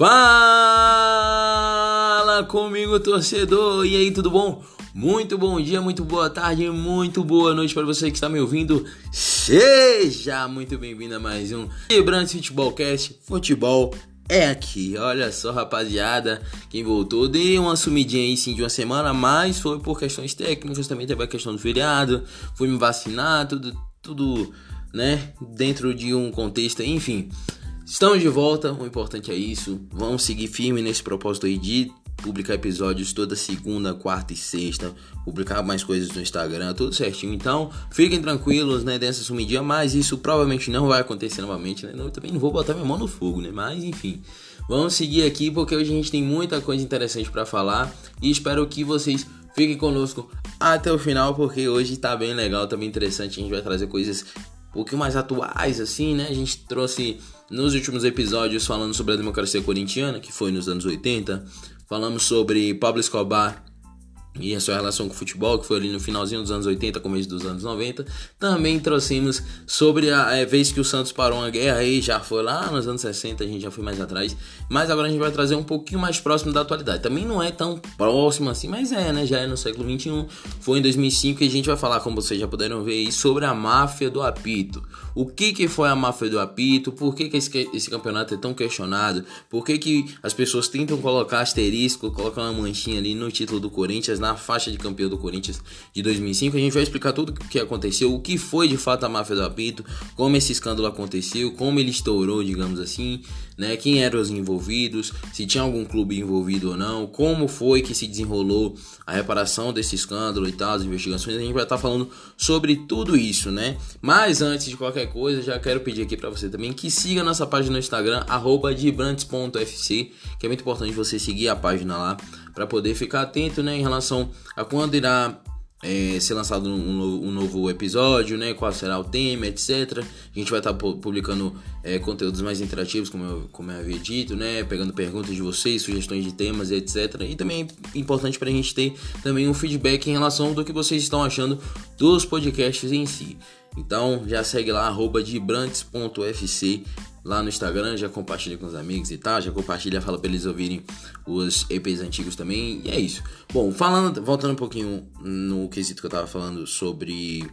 Fala comigo, torcedor! E aí, tudo bom? Muito bom dia, muito boa tarde, muito boa noite para você que está me ouvindo. Seja muito bem-vindo a mais um Vibrantes Futebolcast. Futebol é aqui. Olha só, rapaziada, quem voltou deu uma sumidinha aí sim de uma semana, mas foi por questões técnicas, também teve a questão do feriado, fui me vacinar, tudo, tudo, né, dentro de um contexto, enfim. Estamos de volta, o importante é isso. Vamos seguir firme nesse propósito aí de publicar episódios toda segunda, quarta e sexta, publicar mais coisas no Instagram, tudo certinho. Então, fiquem tranquilos, né, dessa sumidinha, mas isso provavelmente não vai acontecer novamente, né? Eu também não vou botar minha mão no fogo, né? Mas enfim, vamos seguir aqui porque hoje a gente tem muita coisa interessante para falar e espero que vocês fiquem conosco até o final porque hoje tá bem legal, tá bem interessante. A gente vai trazer coisas um pouquinho mais atuais, assim, né? A gente trouxe nos últimos episódios falando sobre a democracia corintiana, que foi nos anos 80. Falamos sobre Pablo Escobar e a sua relação com o futebol, que foi ali no finalzinho dos anos 80, começo dos anos 90. Também trouxemos sobre a é, vez que o Santos parou uma guerra aí, já foi lá nos anos 60, a gente já foi mais atrás. Mas agora a gente vai trazer um pouquinho mais próximo da atualidade. Também não é tão próximo assim, mas é, né? Já é no século 21. Foi em 2005 e a gente vai falar, como vocês já puderam ver aí, sobre a máfia do apito. O que, que foi a máfia do apito? Por que, que esse, esse campeonato é tão questionado? Por que, que as pessoas tentam colocar asterisco, colocar uma manchinha ali no título do Corinthians, na faixa de campeão do Corinthians de 2005? A gente vai explicar tudo o que aconteceu, o que foi de fato a máfia do apito, como esse escândalo aconteceu, como ele estourou, digamos assim, né? Quem eram os envolvidos, se tinha algum clube envolvido ou não, como foi que se desenrolou a reparação desse escândalo e tal, as investigações. A gente vai estar falando sobre tudo isso, né? Mas antes de qualquer coisa, já quero pedir aqui para você também que siga nossa página no Instagram, @dibrantes.fc, que é muito importante você seguir a página lá para poder ficar atento, né, em relação a quando irá é, ser lançado um, um, novo episódio, né? Qual será o tema, etc. A gente vai estar tá publicando é, conteúdos mais interativos, como eu, como eu havia dito, né? Pegando perguntas de vocês, sugestões de temas, etc. E também é importante para a gente ter também um feedback em relação do que vocês estão achando dos podcasts em si. Então já segue lá, arroba dibrantes.fc lá no Instagram, já compartilha com os amigos e tal, já compartilha, fala para eles ouvirem os EPs antigos também, e é isso. Bom, falando, voltando um pouquinho no quesito que eu tava falando sobre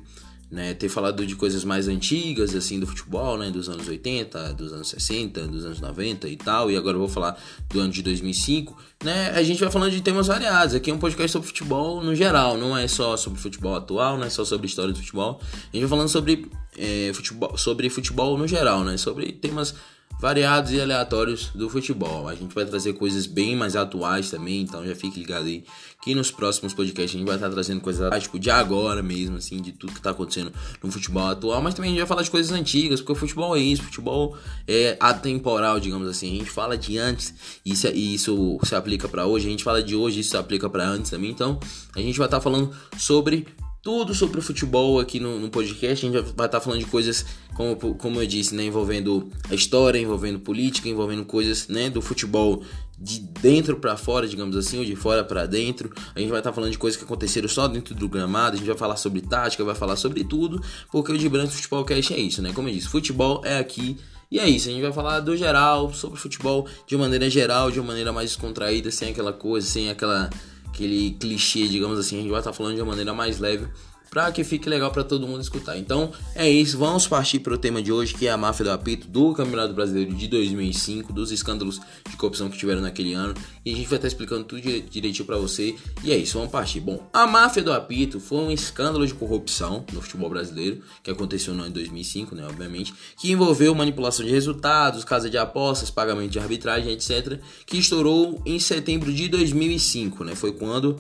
né, ter falado de coisas mais antigas, assim, do futebol, né, dos anos 80, dos anos 60, dos anos 90 e tal, e agora eu vou falar do ano de 2005, né, a gente vai falando de temas variados, aqui é um podcast sobre futebol no geral, não é só sobre futebol atual, não é só sobre história do futebol, a gente vai falando sobre, é, futebol, sobre futebol no geral, né, sobre temas variados e aleatórios do futebol. A gente vai trazer coisas bem mais atuais também, então já fique ligado aí que nos próximos podcasts a gente vai estar trazendo coisas tipo, de agora mesmo, assim, de tudo que está acontecendo no futebol atual, mas também a gente vai falar de coisas antigas, porque o futebol é isso, futebol é atemporal, digamos assim. A gente fala de antes e isso, isso se aplica para hoje, a gente fala de hoje isso se aplica para antes também. Então, a gente vai estar falando sobre tudo sobre o futebol aqui no, no, podcast. A gente vai estar falando de coisas, como, como eu disse, né, envolvendo a história, envolvendo política, envolvendo coisas né, do futebol de dentro para fora, digamos assim, ou de fora para dentro. A gente vai estar falando de coisas que aconteceram só dentro do gramado. A gente vai falar sobre tática, vai falar sobre tudo, porque o de Branco Futebol Cast é isso, né? Como eu disse, futebol é aqui. E é isso, a gente vai falar do geral, sobre futebol de maneira geral, de uma maneira mais descontraída, sem aquela coisa, sem aquela aquele clichê, digamos assim, a gente vai estar falando de uma maneira mais leve para que fique legal para todo mundo escutar. Então é isso, vamos partir para o tema de hoje que é a máfia do apito do Campeonato Brasileiro de 2005, dos escândalos de corrupção que tiveram naquele ano e a gente vai estar explicando tudo direitinho para você. E é isso, vamos partir. Bom, a máfia do apito foi um escândalo de corrupção no futebol brasileiro que aconteceu no ano de 2005, né, obviamente, que envolveu manipulação de resultados, casa de apostas, pagamento de arbitragem, etc, que estourou em setembro de 2005, né? Foi quando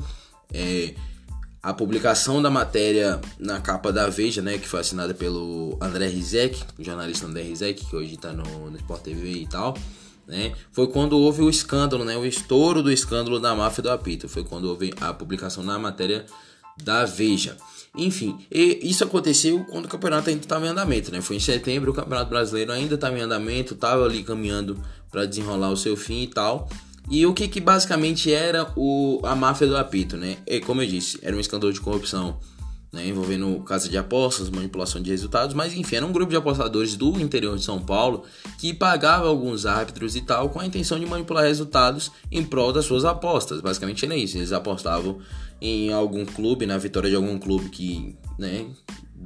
é, a publicação da matéria na capa da Veja, né, que foi assinada pelo André Rizek, jornalista André Rizek, que hoje está no, no Sport TV e tal, né, foi quando houve o escândalo, né, o estouro do escândalo da máfia do apito, foi quando houve a publicação na matéria da Veja. Enfim, isso aconteceu quando o campeonato ainda estava em andamento, né? Foi em setembro, o Campeonato Brasileiro ainda estava em andamento, estava ali caminhando para desenrolar o seu fim e tal. E o que, que basicamente era o, a máfia do apito, né? E, como eu disse, era um escândalo de corrupção né, envolvendo casa de apostas, manipulação de resultados, mas enfim, era um grupo de apostadores do interior de São Paulo que pagava alguns árbitros e tal com a intenção de manipular resultados em prol das suas apostas. Basicamente era isso, eles apostavam em algum clube, na vitória de algum clube que, né,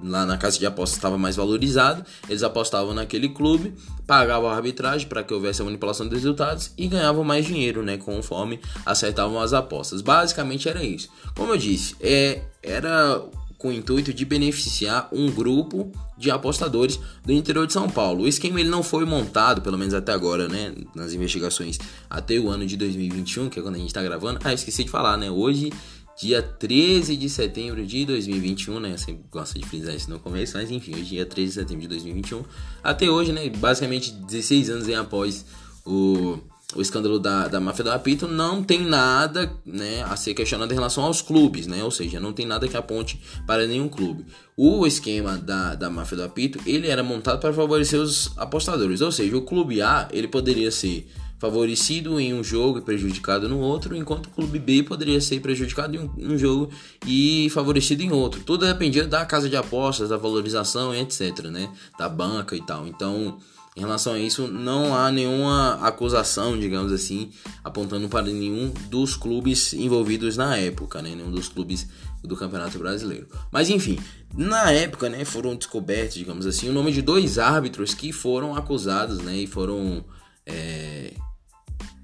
lá na casa de apostas estava mais valorizado, eles apostavam naquele clube, pagavam a arbitragem para que houvesse a manipulação dos resultados e ganhavam mais dinheiro, né, conforme acertavam as apostas. Basicamente era isso. Como eu disse, é, era com o intuito de beneficiar um grupo de apostadores do interior de São Paulo. O esquema ele não foi montado, pelo menos até agora, né, nas investigações até o ano de 2021, que é quando a gente está gravando. Ah, esqueci de falar, né? Hoje dia 13 de setembro de 2021, né? Eu sempre gosto de frisar isso no começo, mas enfim, hoje dia 13 de setembro de 2021. Até hoje, né? Basicamente 16 anos após o, o escândalo da, da máfia do apito, não tem nada né, a ser questionado em relação aos clubes, né? Ou seja, não tem nada que aponte para nenhum clube. O esquema da, da máfia do apito, ele era montado para favorecer os apostadores, ou seja, o clube A, ele poderia ser favorecido em um jogo e prejudicado no outro, enquanto o clube B poderia ser prejudicado em um, jogo e favorecido em outro. Tudo dependia da casa de apostas, da valorização, etc, né? Da banca e tal. Então, em relação a isso, não há nenhuma acusação, digamos assim, apontando para nenhum dos clubes envolvidos na época, né? Nenhum dos clubes do Campeonato Brasileiro. Mas enfim, na época, né, foram descobertos, digamos assim, o nome de dois árbitros que foram acusados, né, e foram é,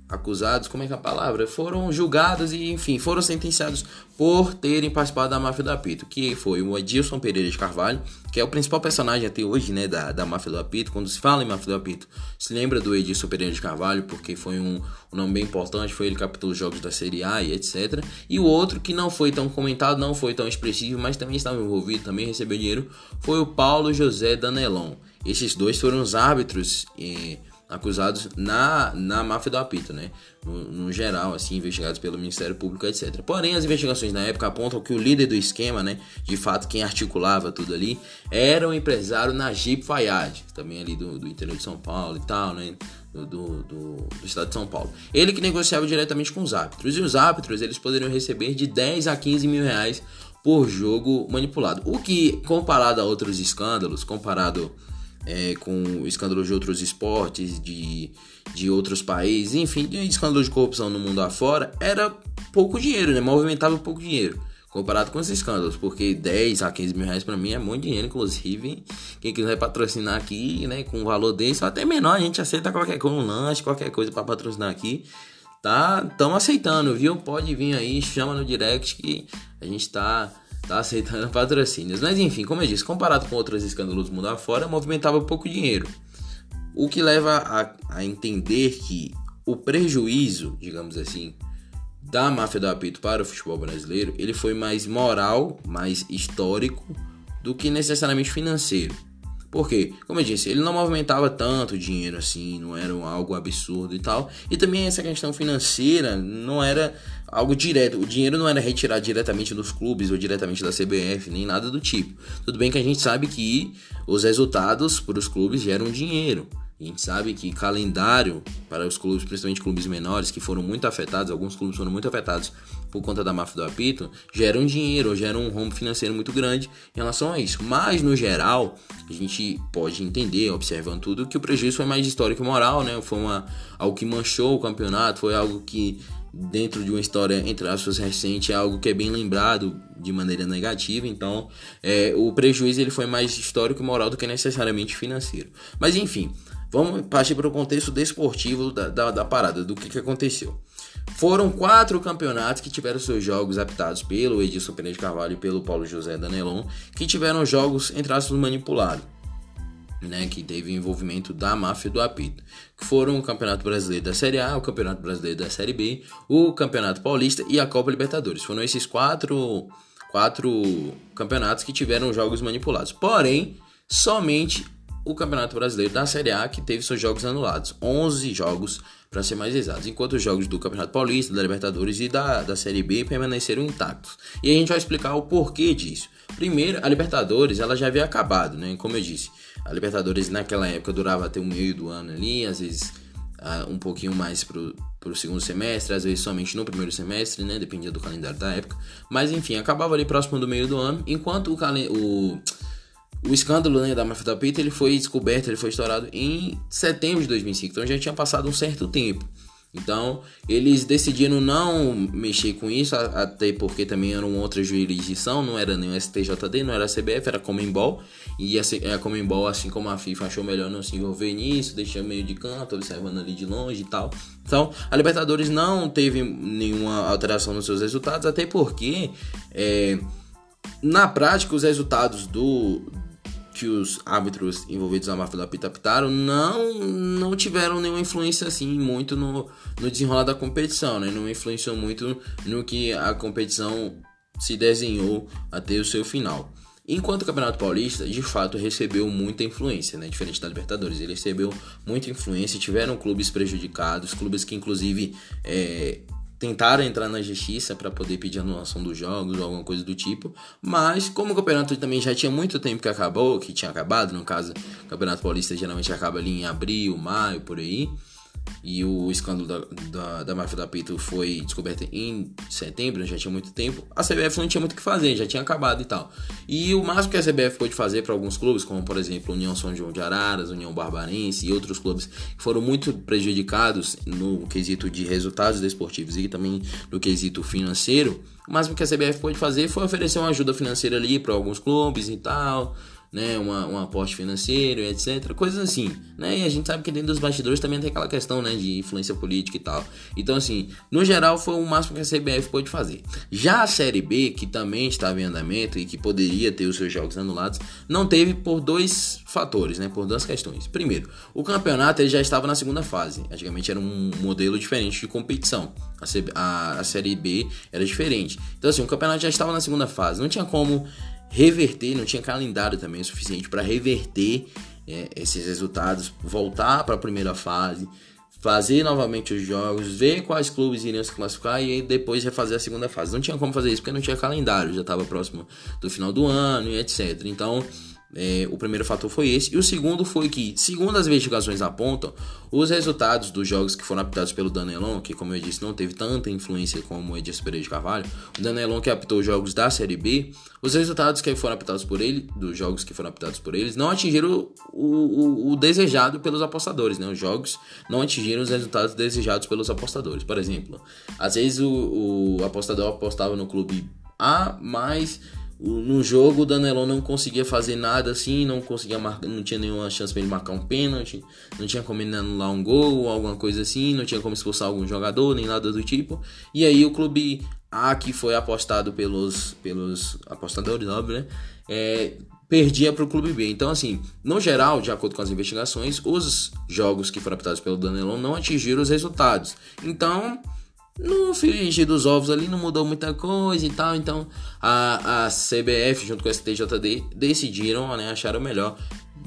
acusados, como é que é a palavra? Foram julgados e, enfim, foram sentenciados por terem participado da máfia do apito, que foi o Edilson Pereira de Carvalho, que é o principal personagem até hoje, né, da, da máfia do apito. Quando se fala em máfia do apito, se lembra do Edilson Pereira de Carvalho, porque foi um, um nome bem importante, foi ele que captou os jogos da Série A e etc. E o outro que não foi tão comentado, não foi tão expressivo, mas também estava envolvido, também recebeu dinheiro, foi o Paulo José Danelon. Esses dois foram os árbitros eh, acusados na, na máfia do apito, né? No, no, geral, assim, investigados pelo Ministério Público, etc. Porém, as investigações na época apontam que o líder do esquema, né? De fato, quem articulava tudo ali, era o empresário Najib Fayad, também ali do, do interior de São Paulo e tal, né? Do, do, do, do, estado de São Paulo. Ele que negociava diretamente com os árbitros. E os árbitros, eles poderiam receber de 10 a 15 mil reais por jogo manipulado. O que, comparado a outros escândalos, comparado é, com escândalos de outros esportes, de, de outros países, enfim, de escândalos de corrupção no mundo afora, era pouco dinheiro, né? Movimentava pouco dinheiro. Comparado com esses escândalos, porque 10 a 15 mil reais pra mim é muito dinheiro, inclusive. Quem quiser patrocinar aqui, né, com um valor desse, ou até menor, a gente aceita qualquer coisa, um lanche, qualquer coisa para patrocinar aqui. Tá, estamos aceitando, viu? Pode vir aí, chama no direct que a gente tá tá aceitando patrocínios. Mas enfim, como eu disse, comparado com outros escândalos do mundo afora, movimentava pouco dinheiro. O que leva a, a entender que o prejuízo, digamos assim, da máfia do apito para o futebol brasileiro, ele foi mais moral, mais histórico do que necessariamente financeiro. Porque, como eu disse, ele não movimentava tanto dinheiro assim, não era algo absurdo e tal. E também essa questão financeira não era algo direto. O dinheiro não era retirado diretamente dos clubes ou diretamente da CBF, nem nada do tipo. Tudo bem que a gente sabe que os resultados para os clubes geram dinheiro. A gente sabe que calendário para os clubes, principalmente clubes menores, que foram muito afetados, alguns clubes foram muito afetados por conta da máfia do apito, geram dinheiro, geram um rombo financeiro muito grande em relação a isso. Mas, no geral, a gente pode entender, observando tudo, que o prejuízo foi mais histórico e moral, né? Foi uma, algo que manchou o campeonato, foi algo que, dentro de uma história, entre aspas, recente, é algo que é bem lembrado de maneira negativa. Então, é, o prejuízo ele foi mais histórico e moral do que necessariamente financeiro. Mas, enfim, Vamos partir para o contexto desportivo da, da, da parada, do que, que aconteceu. Foram quatro campeonatos que tiveram seus jogos apitados pelo Edilson Pereira de Carvalho e pelo Paulo José Danelon, que tiveram jogos, entre aspas, manipulados. Né, que teve envolvimento da máfia do apito, que foram o Campeonato Brasileiro da Série A, o Campeonato Brasileiro da Série B, o Campeonato Paulista e a Copa Libertadores. Foram esses quatro, quatro campeonatos que tiveram jogos manipulados. Porém, somente o Campeonato Brasileiro da Série A, que teve seus jogos anulados. 11 jogos, para ser mais exatos. Enquanto os jogos do Campeonato Paulista, da Libertadores e da, da Série B permaneceram intactos. E a gente vai explicar o porquê disso. Primeiro, a Libertadores ela já havia acabado, né? Como eu disse, a Libertadores naquela época durava até o meio do ano ali, às vezes uh, um pouquinho mais pro, pro segundo semestre, às vezes somente no primeiro semestre, né? Dependia do calendário da época. Mas enfim, acabava ali próximo do meio do ano, enquanto o, o o escândalo né, da máfia da Pita ele foi descoberto, ele foi estourado em setembro de 2005, então já tinha passado um certo tempo. Então, eles decidiram não mexer com isso, até porque também era uma outra jurisdição, não era nem o STJD, não era a CBF, era a Comembol. E a Comembol, assim como a FIFA, achou melhor não se envolver nisso, deixar meio de canto, observando ali de longe e tal. Então, a Libertadores não teve nenhuma alteração nos seus resultados, até porque, é, na prática, os resultados do, que os árbitros envolvidos na máfia da Pita apitaram não, não tiveram nenhuma influência assim muito no, no desenrolar da competição, né? Não influenciou muito no que a competição se desenhou até o seu final. Enquanto o Campeonato Paulista, de fato, recebeu muita influência, né? Diferente da Libertadores, ele recebeu muita influência, tiveram clubes prejudicados, clubes que inclusive é, tentaram entrar na justiça para poder pedir anulação dos jogos ou alguma coisa do tipo, mas como o campeonato também já tinha muito tempo que acabou, que tinha acabado, no caso, o Campeonato Paulista geralmente acaba ali em abril, maio, por aí, e o escândalo da, da, da máfia da Pito foi descoberto em setembro, já tinha muito tempo. A CBF não tinha muito o que fazer, já tinha acabado e tal. E o máximo que a CBF pôde fazer para alguns clubes, como por exemplo União São João de Araras, União Barbarense e outros clubes que foram muito prejudicados no quesito de resultados desportivos e também no quesito financeiro, o máximo que a CBF pôde fazer foi oferecer uma ajuda financeira ali para alguns clubes e tal né, uma, um aporte financeiro, etc. Coisas assim, né? E a gente sabe que dentro dos bastidores também tem aquela questão, né, de influência política e tal. Então, assim, no geral foi o máximo que a CBF pôde fazer. Já a Série B, que também estava em andamento e que poderia ter os seus jogos anulados, não teve por dois fatores, né, por duas questões. Primeiro, o campeonato ele já estava na segunda fase. Antigamente era um modelo diferente de competição. A, a, a Série B era diferente. Então, assim, o campeonato já estava na segunda fase. Não tinha como reverter, não tinha calendário também suficiente para reverter é, esses resultados, voltar para a primeira fase, fazer novamente os jogos, ver quais clubes iriam se classificar e depois refazer a segunda fase. Não tinha como fazer isso porque não tinha calendário, já estava próximo do final do ano e etc. Então é, o primeiro fator foi esse. E o segundo foi que, segundo as investigações apontam, os resultados dos jogos que foram apitados pelo Danelon, que como eu disse não teve tanta influência como o Edson Pereira de Carvalho, o Danelon que apitou os jogos da Série B, os resultados que foram apitados por ele, dos jogos que foram apitados por eles, não atingiram o, o, o desejado pelos apostadores, né? Os jogos não atingiram os resultados desejados pelos apostadores. Por exemplo, às vezes o, o apostador apostava no clube A, mas no jogo o Danelon não conseguia fazer nada assim, não conseguia marcar, não tinha nenhuma chance para ele marcar um pênalti, não tinha como ele anular um gol alguma coisa assim, não tinha como expulsar algum jogador, nem nada do tipo. E aí o clube A que foi apostado pelos, pelos apostadores, óbvio, né? É, perdia para o clube B. Então, assim, no geral, de acordo com as investigações, os jogos que foram apitados pelo Danelon não atingiram os resultados. Então, no frigir dos ovos ali não mudou muita coisa e tal, então a, a CBF junto com a STJD decidiram, né, acharam melhor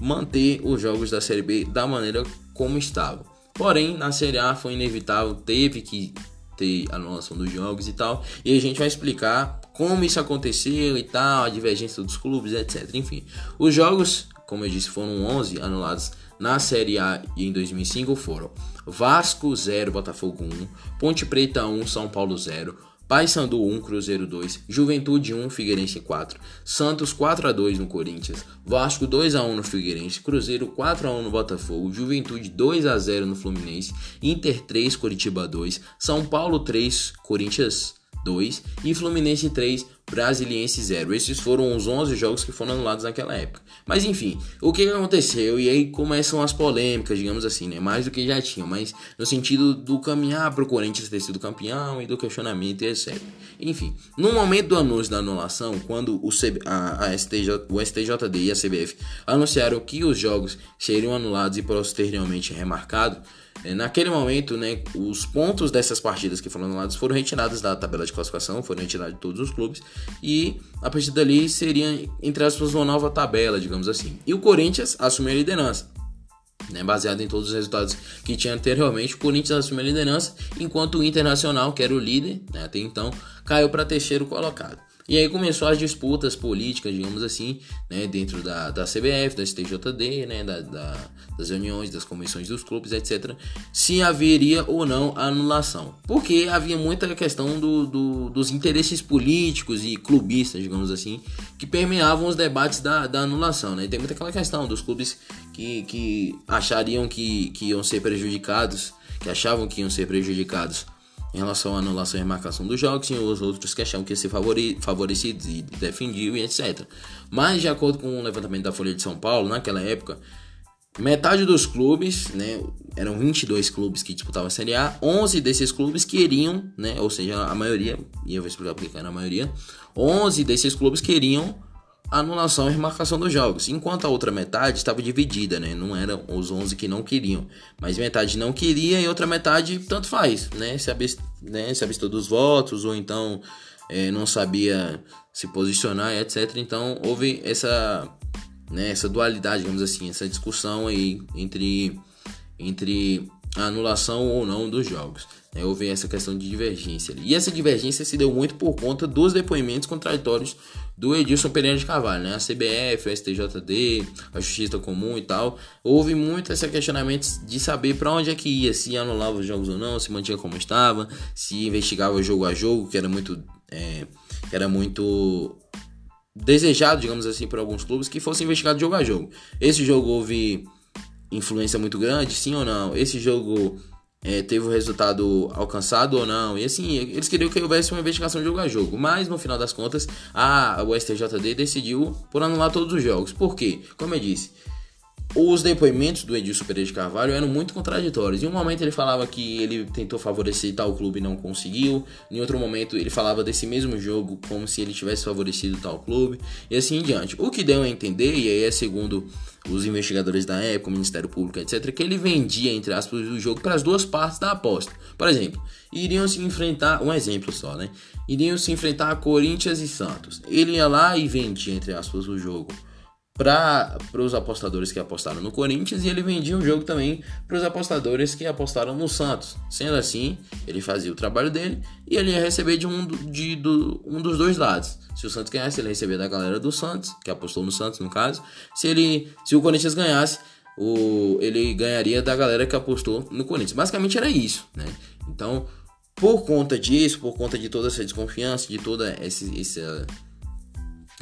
manter os jogos da Série B da maneira como estavam. Porém, na Série A foi inevitável, teve que ter a anulação dos jogos e tal, e a gente vai explicar como isso aconteceu e tal, a divergência dos clubes, etc. Enfim, os jogos, como eu disse, foram 11 anulados na Série A e em 2005 foram Vasco 0, Botafogo 1, Ponte Preta 1, São Paulo 0, Paysandu 1, Cruzeiro 2, Juventude 1, Figueirense 4, Santos 4 a 2 no Corinthians, Vasco 2 a 1 no Figueirense, Cruzeiro 4 a 1 no Botafogo, Juventude 2 a 0 no Fluminense, Inter 3, Curitiba 2, São Paulo 3, Corinthians 2 e Fluminense 3, Brasiliense 0. Esses foram os 11 jogos que foram anulados naquela época. Mas enfim, o que aconteceu? E aí começam as polêmicas, digamos assim, né? Mais do que já tinham, mas no sentido do caminhar para o Corinthians ter sido campeão e do questionamento e etc. Enfim, no momento do anúncio da anulação, quando o, CB, a, a STJ, o STJD e a CBF anunciaram que os jogos seriam anulados e posteriormente remarcados, naquele momento, né, os pontos dessas partidas que foram anuladas foram retirados da tabela de classificação, foram retirados de todos os clubes, e a partir dali seria, entre aspas, uma nova tabela, digamos assim. E o Corinthians assumiu a liderança. Né, baseado em todos os resultados que tinha anteriormente, o Corinthians assumiu a liderança, enquanto o Internacional, que era o líder né, até então, caiu para terceiro colocado. E aí começou as disputas políticas, digamos assim, né, dentro da, da CBF, da STJD, né, da, da, das reuniões, das convenções dos clubes, etc., se haveria ou não anulação. Porque havia muita questão do, do, dos interesses políticos e clubistas, digamos assim, que permeavam os debates da, da anulação. Né? E tem muita aquela questão dos clubes que, que achariam que, que iam ser prejudicados, que achavam que iam ser prejudicados em relação à anulação e remarcação dos jogos, e os outros que achavam que ser favorecidos e defendiam e etc. Mas, de acordo com o levantamento da Folha de São Paulo, naquela época, metade dos clubes, né, eram 22 clubes que disputavam a Série A, 11 desses clubes queriam, né, ou seja, a maioria, e eu vou explicar porque era a maioria, 11 desses clubes queriam anulação e remarcação dos jogos, enquanto a outra metade estava dividida, né? Não eram os 11 que não queriam, mas metade não queria e outra metade tanto faz, né? Se abstou, né? Se abstou dos votos ou então é, não sabia se posicionar, etc. Então houve essa, né, essa dualidade, digamos assim, essa discussão aí entre, entre a anulação ou não dos jogos. Né, houve essa questão de divergência. E essa divergência se deu muito por conta dos depoimentos contraditórios do Edilson Pereira de Carvalho, né? A CBF, o STJD, a Justiça Comum e tal. Houve muito esse questionamento de saber para onde é que ia, se anulava os jogos ou não, se mantinha como estava, se investigava jogo a jogo, que era muito, é, que era muito desejado, digamos assim, por alguns clubes, que fosse investigado jogo a jogo. Esse jogo houve influência muito grande, sim ou não? Esse jogo é, teve o resultado alcançado ou não. E assim, eles queriam que houvesse uma investigação jogo a jogo. Mas no final das contas, a, o STJD decidiu por anular todos os jogos. Por quê? Como eu disse, os depoimentos do Edilson Pereira de Carvalho eram muito contraditórios. Em um momento ele falava que ele tentou favorecer tal clube e não conseguiu. Em outro momento ele falava desse mesmo jogo como se ele tivesse favorecido tal clube. E assim em diante. O que deu a entender, e aí é segundo os investigadores da época, o Ministério Público, etc., que ele vendia, entre aspas, o jogo para as duas partes da aposta. Por exemplo, iriam se enfrentar, um exemplo só, né? Iriam se enfrentar Corinthians e Santos. Ele ia lá e vendia, entre aspas, o jogo para os apostadores que apostaram no Corinthians e ele vendia o jogo também para os apostadores que apostaram no Santos. Sendo assim, ele fazia o trabalho dele e ele ia receber de um, de, do, um dos dois lados. Se o Santos ganhasse, ele ia receber da galera do Santos, que apostou no Santos no caso. Se ele, se o Corinthians ganhasse, o, ele ganharia da galera que apostou no Corinthians. Basicamente era isso, né? Então, por conta disso, por conta de toda essa desconfiança, de toda essa, essa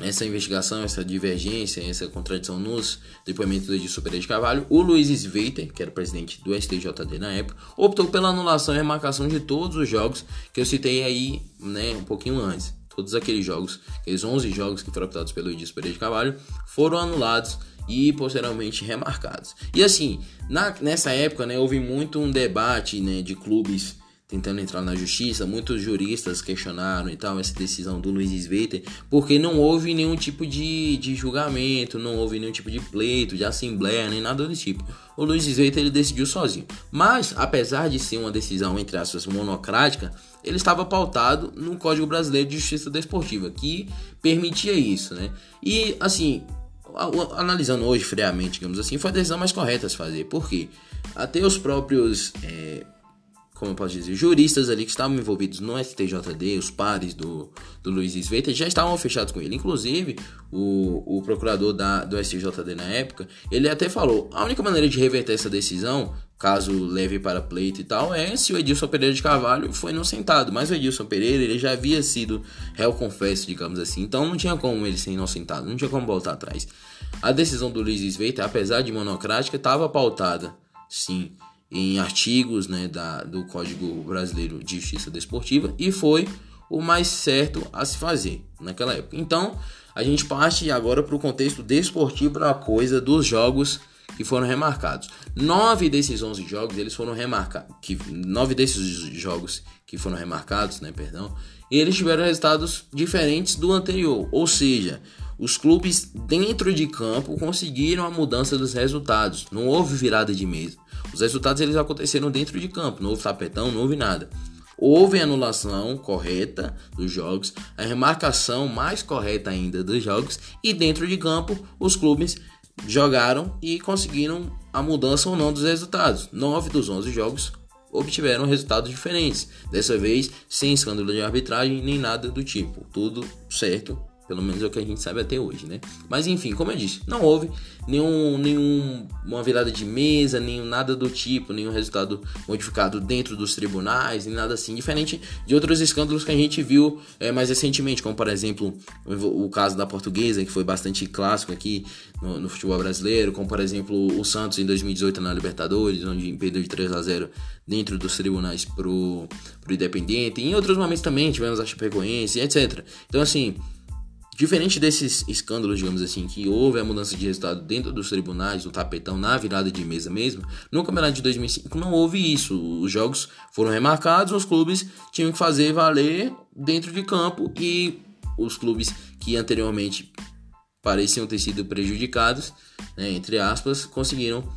essa investigação, essa divergência, essa contradição nos depoimentos do Edilson Pereira de Carvalho, o Luiz Sveiter, que era presidente do STJD na época, optou pela anulação e remarcação de todos os jogos que eu citei aí, né, um pouquinho antes. Todos aqueles jogos, aqueles 11 jogos que foram optados pelo Edilson Pereira de Carvalho, foram anulados e posteriormente remarcados. E assim, na, nessa época, né, houve muito um debate, né, de clubes tentando entrar na justiça, muitos juristas questionaram e tal essa decisão do Luiz Sveiter, porque não houve nenhum tipo de, de julgamento, não houve nenhum tipo de pleito, de assembleia, nem nada do tipo. O Luiz Sveiter ele decidiu sozinho. Mas, apesar de ser uma decisão, entre aspas, monocrática, ele estava pautado no Código Brasileiro de Justiça Desportiva, que permitia isso, né? E, assim, analisando hoje friamente, digamos assim, foi a decisão mais correta a se fazer. Por quê? Até os próprios... É, como eu posso dizer, juristas ali que estavam envolvidos no STJD, os pares do, do Luiz Sveita, já estavam fechados com ele. Inclusive, o, o procurador da, do STJD na época, ele até falou, a única maneira de reverter essa decisão, caso leve para pleito e tal, é se o Edilson Pereira de Carvalho foi inocentado. Mas o Edilson Pereira, ele já havia sido réu confesso, digamos assim, então não tinha como ele ser inocentado, não tinha como voltar atrás. A decisão do Luiz Sveita, apesar de monocrática, estava pautada, sim, em artigos né, da, do Código Brasileiro de Justiça Desportiva e foi o mais certo a se fazer naquela época. Então, a gente parte agora para o contexto desportivo da coisa dos jogos que foram remarcados. Nove desses onze jogos eles foram remarcados, que nove desses jogos que foram remarcados, né, perdão, eles tiveram resultados diferentes do anterior, ou seja, os clubes dentro de campo conseguiram a mudança dos resultados. Não houve virada de mesa. Os resultados eles aconteceram dentro de campo, não houve tapetão, não houve nada. Houve anulação correta dos jogos, a remarcação mais correta ainda dos jogos e dentro de campo os clubes jogaram e conseguiram a mudança ou não dos resultados. Nove dos 11 jogos obtiveram resultados diferentes. Dessa vez, sem escândalo de arbitragem nem nada do tipo. Tudo certo, pelo menos é o que a gente sabe até hoje, né? Mas enfim, como eu disse, não houve nenhum, nenhum uma virada de mesa, nenhum nada do tipo, nenhum resultado modificado dentro dos tribunais, nem nada assim, diferente de outros escândalos que a gente viu é, mais recentemente, como por exemplo o, o, caso da Portuguesa, que foi bastante clássico aqui no, no, futebol brasileiro, como por exemplo o Santos em 2018 na Libertadores, onde perdeu de 3 a 0 dentro dos tribunais pro, pro Independente, e em outros momentos também tivemos a Chapecoense, etc. Então assim Diferente desses escândalos, digamos assim, que houve a mudança de resultado dentro dos tribunais, do tapetão, na virada de mesa mesmo, no campeonato de 2005 não houve isso. Os jogos foram remarcados, os clubes tinham que fazer valer dentro de campo e os clubes que anteriormente pareciam ter sido prejudicados, né, entre aspas, conseguiram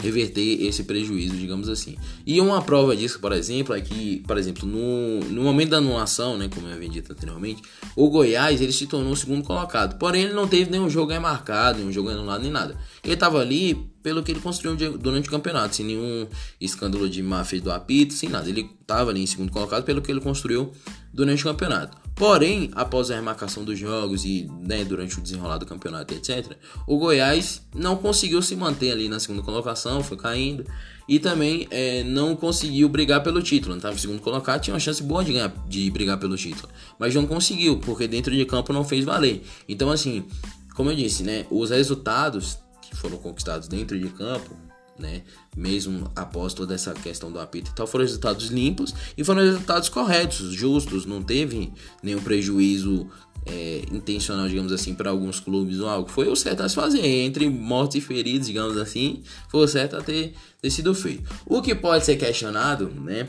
reverter esse prejuízo, digamos assim. E uma prova disso, por exemplo, é que, por exemplo, no, no momento da anulação, né, como eu havia dito anteriormente, o Goiás ele se tornou o segundo colocado. Porém, ele não teve nenhum jogo marcado, nenhum jogo anulado, nem nada. Ele estava ali pelo que ele construiu durante o campeonato, sem nenhum escândalo de máfia do apito, sem nada. Ele estava ali em segundo colocado pelo que ele construiu durante o campeonato. Porém, após a remarcação dos jogos e né, durante o desenrolar do campeonato, etc., o Goiás não conseguiu se manter ali na segunda colocação, foi caindo e também é, não conseguiu brigar pelo título. Estava em segundo colocado, tinha uma chance boa de, ganhar, de brigar pelo título, mas não conseguiu porque dentro de campo não fez valer. Então, assim, como eu disse, né, os resultados que foram conquistados dentro de campo né? Mesmo após toda essa questão do apito e tal, foram resultados limpos e foram resultados corretos, justos, não teve nenhum prejuízo é, intencional, digamos assim, para alguns clubes ou algo. Foi o certo a se fazer, entre mortos e feridos, digamos assim, foi o certo a ter, ter sido feito. O que pode ser questionado, né?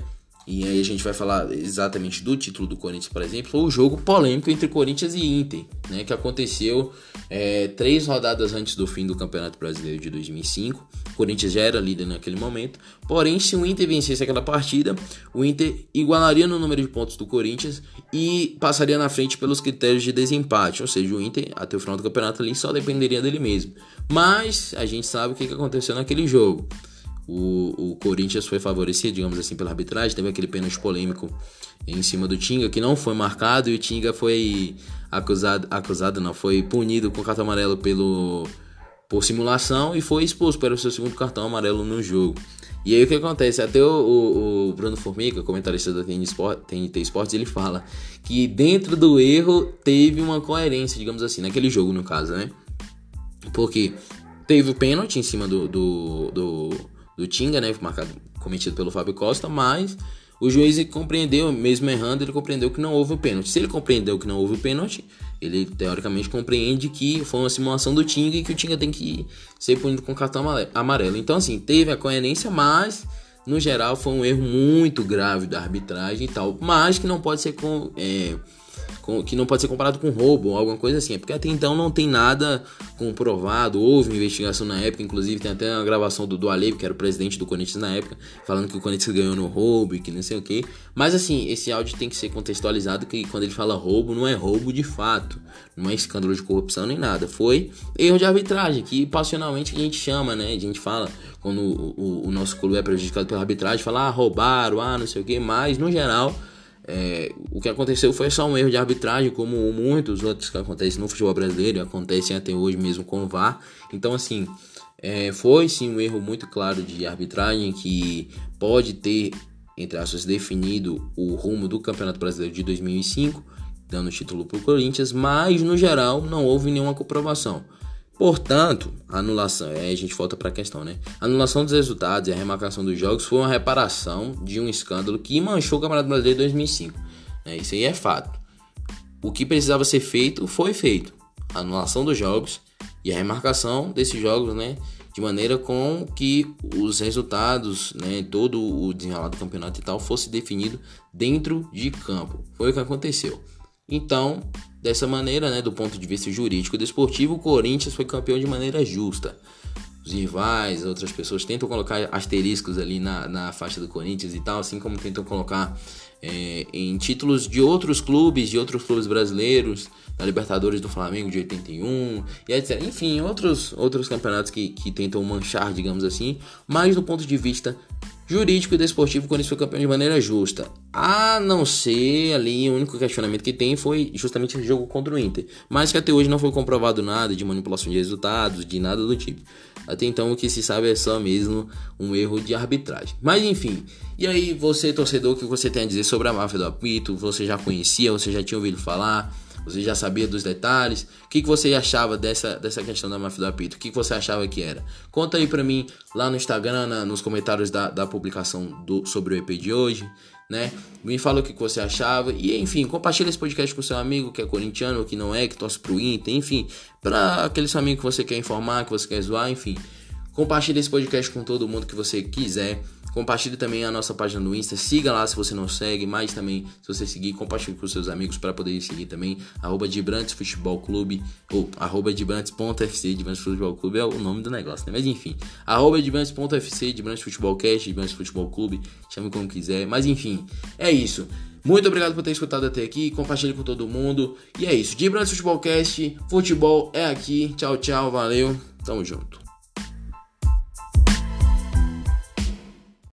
E aí a gente vai falar exatamente do título do Corinthians, por exemplo, foi o jogo polêmico entre Corinthians e Inter, né, que aconteceu é, três rodadas antes do fim do Campeonato Brasileiro de 2005. O Corinthians já era líder naquele momento, porém, se o Inter vencesse aquela partida, o Inter igualaria no número de pontos do Corinthians e passaria na frente pelos critérios de desempate, ou seja, o Inter até o final do campeonato ali só dependeria dele mesmo. Mas a gente sabe o que aconteceu naquele jogo o, o Corinthians foi favorecido, digamos assim, pela arbitragem. Teve aquele pênalti polêmico em cima do Tinga, que não foi marcado, e o Tinga foi acusado, acusado não, foi punido com cartão amarelo pelo, por simulação e foi expulso pelo seu segundo cartão amarelo no jogo. E aí o que acontece? Até o, o, o Bruno Formiga, comentarista da TNT, Sport, TNT Sports, ele fala que dentro do erro teve uma coerência, digamos assim, naquele jogo no caso, né? Porque teve o pênalti em cima do, do, do do Tinga, né, marcado, cometido pelo Fábio Costa, mas o juiz compreendeu, mesmo errando, ele compreendeu que não houve o pênalti. Se ele compreendeu que não houve o pênalti, ele teoricamente compreende que foi uma simulação do Tinga e que o Tinga tem que ser punido com cartão amarelo. Então, assim, teve a coerência, mas no geral foi um erro muito grave da arbitragem e tal, mas que não pode ser com. É, que não pode ser comparado com roubo ou alguma coisa assim. É porque até então não tem nada comprovado, houve investigação na época, inclusive tem até uma gravação do, do que era o presidente do Corinthians na época, falando que o Corinthians ganhou no roubo e que não sei o que. Mas assim, esse áudio tem que ser contextualizado que quando ele fala roubo, não é roubo de fato, não é escândalo de corrupção nem nada. Foi erro de arbitragem, que passionalmente a gente chama, né? A gente fala quando o, o, o nosso clube é prejudicado pela arbitragem, fala, ah, roubaram, ah, não sei o que, mas no geral é, o que aconteceu foi só um erro de arbitragem, como muitos outros que acontecem no futebol brasileiro acontecem até hoje mesmo com o VAR. Então, assim, é, foi sim um erro muito claro de arbitragem que pode ter, entre aspas, definido o rumo do Campeonato Brasileiro de 2005, dando título para o Corinthians, mas no geral não houve nenhuma comprovação. Portanto, a anulação, aí a gente volta para a questão, né? A anulação dos resultados e a remarcação dos jogos foi uma reparação de um escândalo que manchou o Campeonato Brasileiro de 2005. É, isso aí é fato. O que precisava ser feito foi feito. A anulação dos jogos e a remarcação desses jogos, né? De maneira com que os resultados, né? Todo o desenrolar do campeonato e tal fosse definido dentro de campo. Foi o que aconteceu. Então, Dessa maneira, né, do ponto de vista jurídico e desportivo, o Corinthians foi campeão de maneira justa. Os rivais, outras pessoas tentam colocar asteriscos ali na, na faixa do Corinthians e tal, assim como tentam colocar é, em títulos de outros clubes, de outros clubes brasileiros, da Libertadores do Flamengo de 81 e etc. Enfim, outros, outros campeonatos que, que tentam manchar, digamos assim, mas do ponto de vista jurídico e desportivo quando isso foi campeão de maneira justa. A não ser ali, o único questionamento que tem foi justamente o jogo contra o Inter. Mas que até hoje não foi comprovado nada de manipulação de resultados, de nada do tipo. Até então o que se sabe é só mesmo um erro de arbitragem. Mas enfim, e aí você, torcedor, o que você tem a dizer sobre a máfia do apito? Você já conhecia, você já tinha ouvido falar? Você já sabia dos detalhes? O que, que você achava dessa, dessa questão da máfia do apito? O que, que você achava que era? Conta aí pra mim lá no Instagram, na, nos comentários da, da publicação do, sobre o EP de hoje, né? Me fala o que, que você achava. E enfim, compartilha esse podcast com seu amigo que é corintiano, que não é, que torce pro Inter, enfim. Pra aquele seu amigo que você quer informar, que você quer zoar, enfim. Compartilhe esse podcast com todo mundo que você quiser. Compartilhe também a nossa página no Insta. Siga lá se você não segue, mas também se você seguir, compartilhe com seus amigos para poder seguir também. Arroba Dibrantes Futebol Clube ou arroba Dibrantes.fc. Dibrantes Futebol Clube é o nome do negócio, né? Mas enfim, arroba Dibrantes.fc, Dibrantes Futebol Cast, Dibrantes Futebol Clube, chame como quiser. Mas enfim, é isso. Muito obrigado por ter escutado até aqui. Compartilhe com todo mundo. E é isso. Dibrantes Futebol Cast, futebol é aqui. Tchau, tchau, valeu. Tamo junto.